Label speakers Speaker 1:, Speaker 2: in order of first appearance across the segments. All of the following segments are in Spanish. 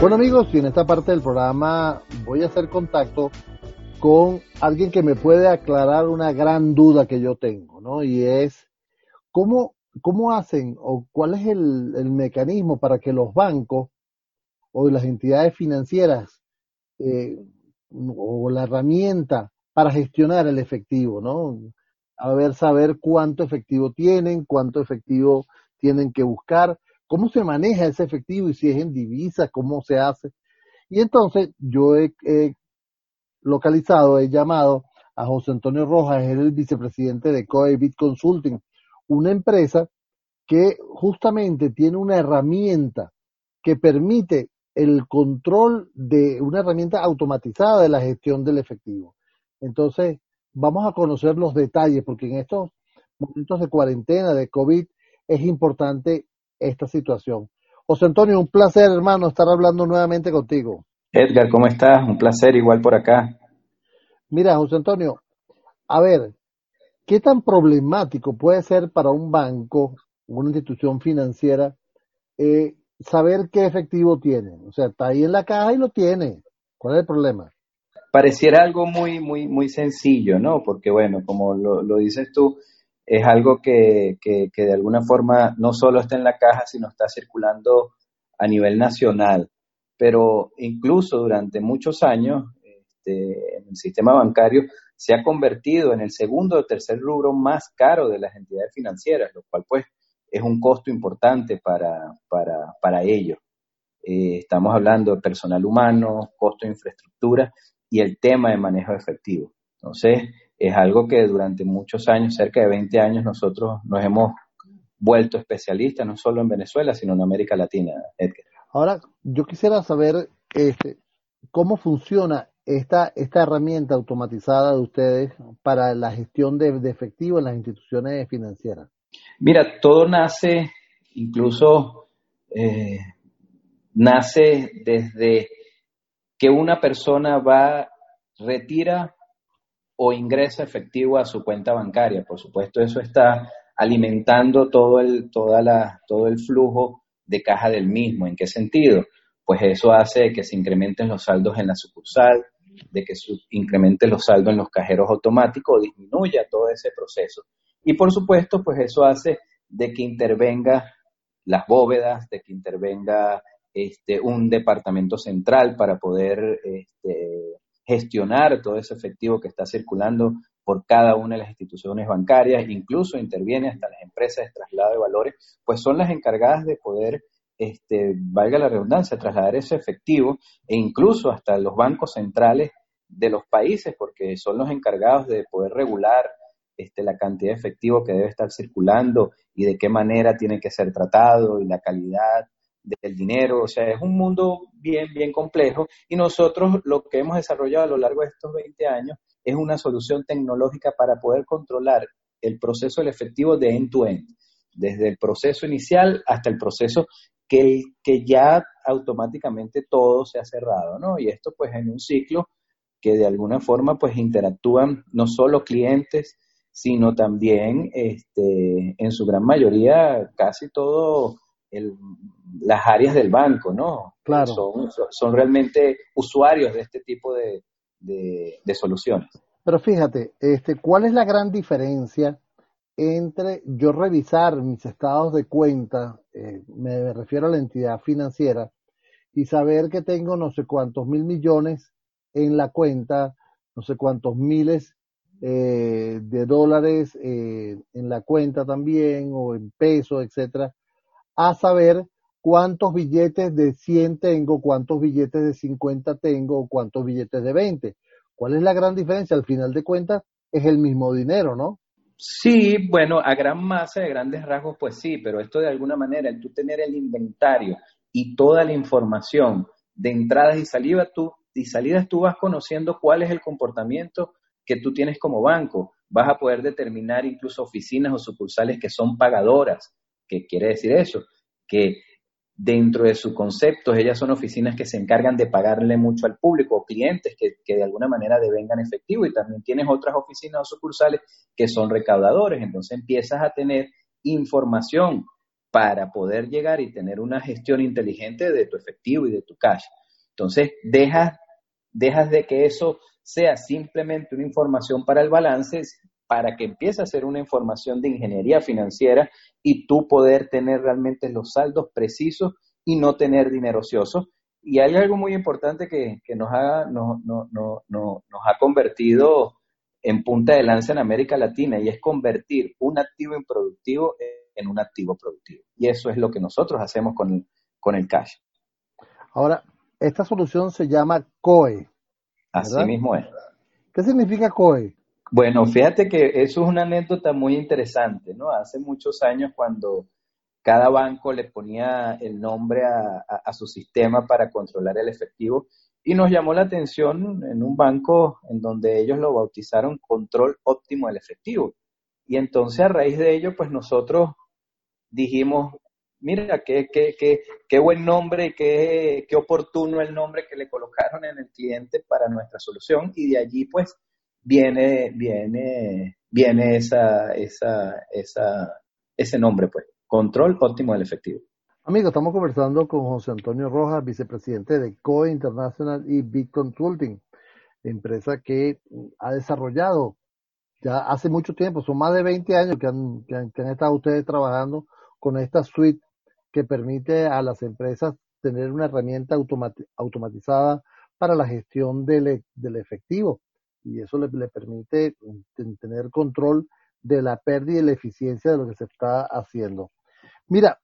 Speaker 1: Bueno amigos, y en esta parte del programa voy a hacer contacto con alguien que me puede aclarar una gran duda que yo tengo, ¿no? Y es, ¿cómo, cómo hacen o cuál es el, el mecanismo para que los bancos o las entidades financieras eh, o la herramienta para gestionar el efectivo, ¿no? A ver, saber cuánto efectivo tienen, cuánto efectivo tienen que buscar, cómo se maneja ese efectivo y si es en divisas, cómo se hace. Y entonces yo he, localizado, he llamado a José Antonio Rojas, es el vicepresidente de Coebit Consulting, una empresa que justamente tiene una herramienta que permite el control de una herramienta automatizada de la gestión del efectivo. Entonces, vamos a conocer los detalles, porque en estos momentos de cuarentena, de COVID, es importante esta situación. José Antonio, un placer, hermano, estar hablando nuevamente contigo.
Speaker 2: Edgar, ¿cómo estás? Un placer, igual por acá.
Speaker 1: Mira, José Antonio, a ver, ¿qué tan problemático puede ser para un banco, una institución financiera, eh, saber qué efectivo tiene? O sea, está ahí en la caja y lo tiene. ¿Cuál es el problema?
Speaker 2: Pareciera algo muy, muy, muy sencillo, ¿no? Porque, bueno, como lo, lo dices tú, es algo que, que, de alguna forma no solo está en la caja, sino está circulando a nivel nacional. Pero incluso durante muchos años, este, en el sistema bancario se ha convertido en el segundo o tercer rubro más caro de las entidades financieras, lo cual pues es un costo importante para, para, para ellos. Eh, estamos hablando de personal humano, costo de infraestructura y el tema de manejo efectivo. Entonces, es algo que durante muchos años, cerca de 20 años, nosotros nos hemos vuelto especialistas, no solo en Venezuela, sino en América Latina, Edgar.
Speaker 1: Ahora, yo quisiera saber este, cómo funciona esta, esta herramienta automatizada de ustedes para la gestión de, efectivo en las instituciones financieras.
Speaker 2: Mira, todo nace, incluso eh, nace desde que una persona va, retira o ingresa efectivo a su cuenta bancaria. Por supuesto, eso está alimentando todo el, la, todo el flujo de caja del mismo. ¿En qué sentido? Pues eso hace que se incrementen los saldos en la sucursal, de que se incrementen los saldos en los cajeros automáticos, disminuya todo ese proceso. Y por supuesto, pues eso hace de que intervenga las bóvedas, de que intervenga este, un departamento central para poder este, gestionar todo ese efectivo que está circulando por cada una de las instituciones bancarias, incluso interviene hasta las empresas de traslado de valores, pues son las encargadas de poder, este, valga la redundancia, trasladar ese efectivo e incluso hasta los bancos centrales de los países, porque son los encargados de poder regular este, la cantidad de efectivo que debe estar circulando y de qué manera tiene que ser tratado y la calidad del dinero, o sea, es un mundo bien, bien complejo y nosotros lo que hemos desarrollado a lo largo de estos 20 años es una solución tecnológica para poder controlar el proceso del efectivo de end-to-end, desde el proceso inicial hasta el proceso que, que ya automáticamente todo se ha cerrado, ¿no? Y esto pues en un ciclo que de alguna forma pues interactúan no solo clientes, sino también este, en su gran mayoría casi todo el, las áreas del banco, ¿no?
Speaker 1: Claro.
Speaker 2: Son, son realmente usuarios de este tipo de, de, soluciones.
Speaker 1: Pero fíjate, este, ¿cuál es la gran diferencia entre yo revisar mis estados de cuenta, eh, me refiero a la entidad financiera, y saber que tengo no sé cuántos mil millones en la cuenta, no sé cuántos miles eh, de dólares eh, en la cuenta también, o en pesos, etcétera, a saber cuántos billetes de 100 tengo, cuántos billetes de 50 tengo, cuántos billetes de 20. ¿Cuál es la gran diferencia? Al final de cuentas es el mismo dinero, ¿no?
Speaker 2: Sí, bueno, a gran masa de grandes rasgos, pues sí, pero esto de alguna manera, el tú tener el inventario y toda la información de entradas y salidas, tú, y salidas, tú vas conociendo cuál es el comportamiento que tú tienes como banco. Vas a poder determinar incluso oficinas o sucursales que son pagadoras, ¿Qué quiere decir eso? Que dentro de sus conceptos, ellas son oficinas que se encargan de pagarle mucho al público o clientes que, de alguna manera devengan efectivo y también tienes otras oficinas o sucursales que son recaudadores. Entonces empiezas a tener información para poder llegar y tener una gestión inteligente de tu efectivo y de tu cash. Entonces, dejas de que eso sea simplemente una información para el balance, para que empiece a ser una información de ingeniería financiera y tú poder tener realmente los saldos precisos y no tener dinero ocioso. Y hay algo muy importante que, nos, ha, no, no, no, nos ha convertido en punta de lanza en América Latina y es convertir un activo improductivo en un activo productivo. Y eso es lo que nosotros hacemos con, con el cash.
Speaker 1: Ahora, esta solución se llama COE.
Speaker 2: Así mismo es.
Speaker 1: ¿Qué significa COE?
Speaker 2: Bueno, fíjate que eso es una anécdota muy interesante, ¿no? Hace muchos años cuando cada banco le ponía el nombre a, a, su sistema para controlar el efectivo y nos llamó la atención en un banco en donde ellos lo bautizaron control óptimo del efectivo. Y entonces a raíz de ello, pues nosotros dijimos, mira, qué, qué, qué, qué buen nombre, qué, qué oportuno el nombre que le colocaron en el cliente para nuestra solución y de allí pues viene, viene, viene esa, esa, esa, ese nombre pues, control óptimo del efectivo.
Speaker 1: Amigos, estamos conversando con José Antonio Rojas, vicepresidente de COE International y Big Consulting, empresa que ha desarrollado ya hace mucho tiempo, son más de 20 años que han, que han, que han estado ustedes trabajando con esta suite que permite a las empresas tener una herramienta automatizada para la gestión del, del efectivo y eso le, permite tener control de la pérdida y la eficiencia de lo que se está haciendo. Mira,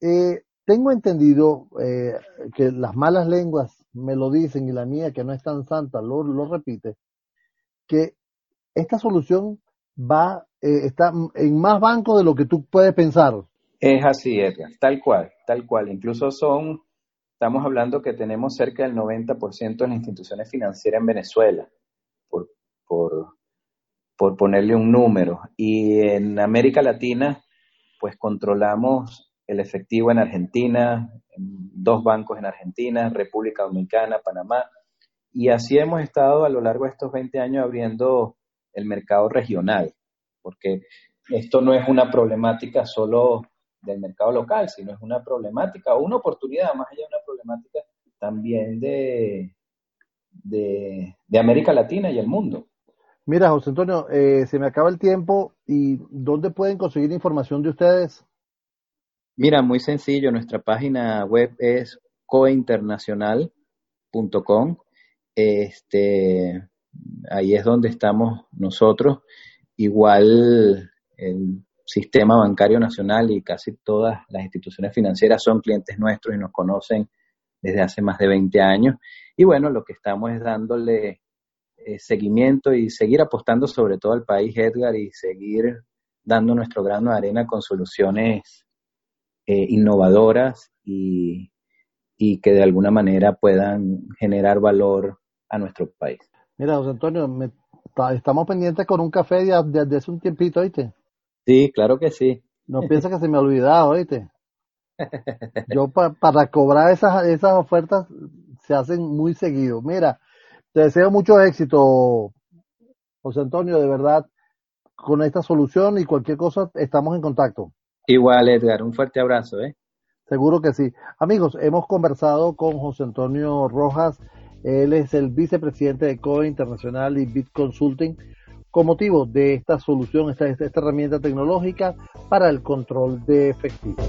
Speaker 1: eh, tengo entendido eh, que las malas lenguas me lo dicen y la mía, que no es tan santa, lo, repite, que esta solución va, eh, está en más bancos de lo que tú puedes pensar.
Speaker 2: Es así, Edgar, tal cual, tal cual. Incluso son, estamos hablando que tenemos cerca del 90% de las instituciones financieras en Venezuela, por, por, ponerle un número. Y en América Latina, pues controlamos el efectivo en Argentina, en dos bancos en Argentina, República Dominicana, Panamá. Y así hemos estado a lo largo de estos 20 años abriendo el mercado regional, porque esto no es una problemática solo del mercado local, sino es una problemática o una oportunidad, más allá de una problemática también de, de, América Latina y el mundo.
Speaker 1: Mira, José Antonio, eh, se me acaba el tiempo y ¿dónde pueden conseguir información de ustedes?
Speaker 2: Mira, muy sencillo, nuestra página web es cointernacional.com. Este, ahí es donde estamos nosotros. Igual el sistema bancario nacional y casi todas las instituciones financieras son clientes nuestros y nos conocen desde hace más de 20 años. Y bueno, lo que estamos es dándole eh, seguimiento y seguir apostando sobre todo al país, Edgar, y seguir dando nuestro grano de arena con soluciones eh, innovadoras y, y que de alguna manera puedan generar valor a nuestro país.
Speaker 1: Mira, José Antonio, me, estamos pendientes con un café desde hace un tiempito, ¿oíste?
Speaker 2: Sí, claro que sí.
Speaker 1: No piensa que se me ha olvidado, ¿oíste? Yo para cobrar esas, esas ofertas se hacen muy seguido. Mira, te deseo mucho éxito, José Antonio, de verdad, con esta solución y cualquier cosa estamos en contacto.
Speaker 2: Igual, Edgar, un fuerte abrazo, ¿eh?
Speaker 1: Seguro que sí. Amigos, hemos conversado con José Antonio Rojas, él es el vicepresidente de COE Internacional y Bit Consulting con motivo de esta solución, esta, esta herramienta tecnológica para el control de efectivo.